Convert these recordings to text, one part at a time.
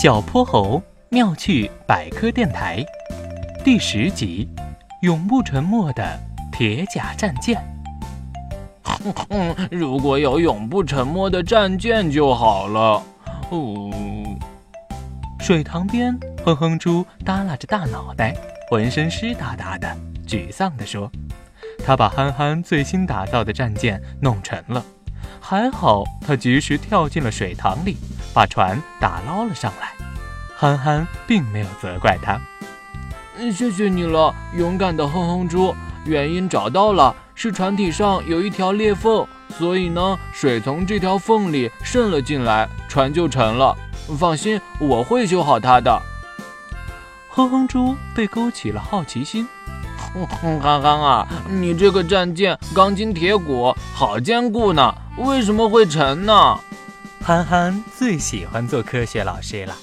小泼猴妙趣百科电台第十集：永不沉没的铁甲战舰。哼，如果有永不沉没的战舰就好了。哦，水塘边，哼哼猪耷拉着大脑袋，浑身湿哒哒的，沮丧地说：“他把憨憨最新打造的战舰弄沉了，还好他及时跳进了水塘里。”把船打捞了上来，憨憨并没有责怪他。嗯，谢谢你了，勇敢的哼哼猪。原因找到了，是船体上有一条裂缝，所以呢，水从这条缝里渗了进来，船就沉了。放心，我会修好它的。哼哼猪被勾起了好奇心。哼哼，憨憨啊，你这个战舰钢筋铁骨，好坚固呢，为什么会沉呢？憨憨最喜欢做科学老师了。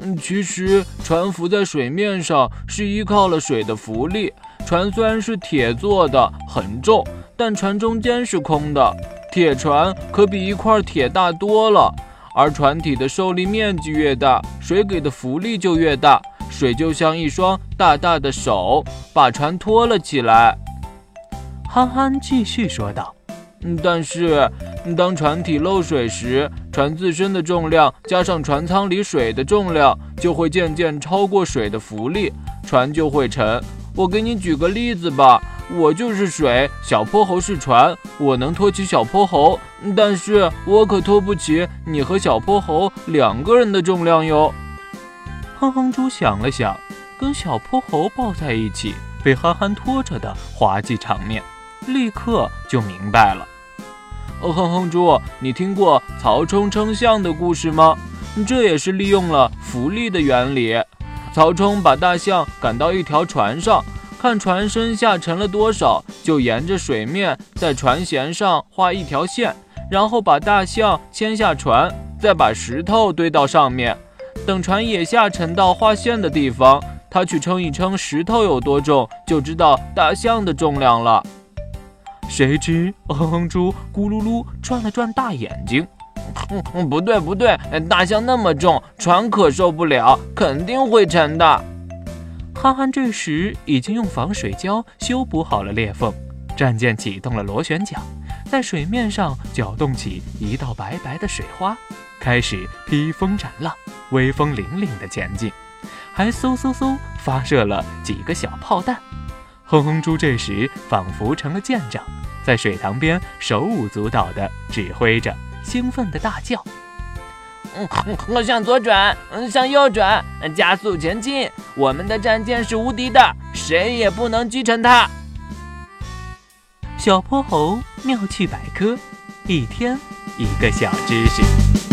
嗯，其实船浮在水面上是依靠了水的浮力。船虽然是铁做的，很重，但船中间是空的。铁船可比一块铁大多了。而船体的受力面积越大，水给的浮力就越大。水就像一双大大的手，把船托了起来。憨憨继续说道。嗯，但是当船体漏水时，船自身的重量加上船舱里水的重量，就会渐渐超过水的浮力，船就会沉。我给你举个例子吧，我就是水，小泼猴是船，我能托起小泼猴，但是我可托不起你和小泼猴两个人的重量哟。哼哼猪想了想，跟小泼猴抱在一起，被憨憨拖着的滑稽场面。立刻就明白了。哦哼哼猪，你听过曹冲称象的故事吗？这也是利用了浮力的原理。曹冲把大象赶到一条船上，看船身下沉了多少，就沿着水面在船舷上画一条线，然后把大象牵下船，再把石头堆到上面。等船也下沉到画线的地方，他去称一称石头有多重，就知道大象的重量了。谁知哼哼猪咕噜噜转了转大眼睛，哼，不对不对，大象那么重，船可受不了，肯定会沉的。憨憨这时已经用防水胶修补好了裂缝，战舰启动了螺旋桨，在水面上搅动起一道白白的水花，开始披风斩浪，威风凛凛地前进，还嗖嗖嗖发射了几个小炮弹。哼哼猪这时仿佛成了舰长。在水塘边手舞足蹈地指挥着，兴奋地大叫：“嗯，我向左转，嗯，向右转，加速前进！我们的战舰是无敌的，谁也不能击沉它。”小泼猴妙趣百科，一天一个小知识。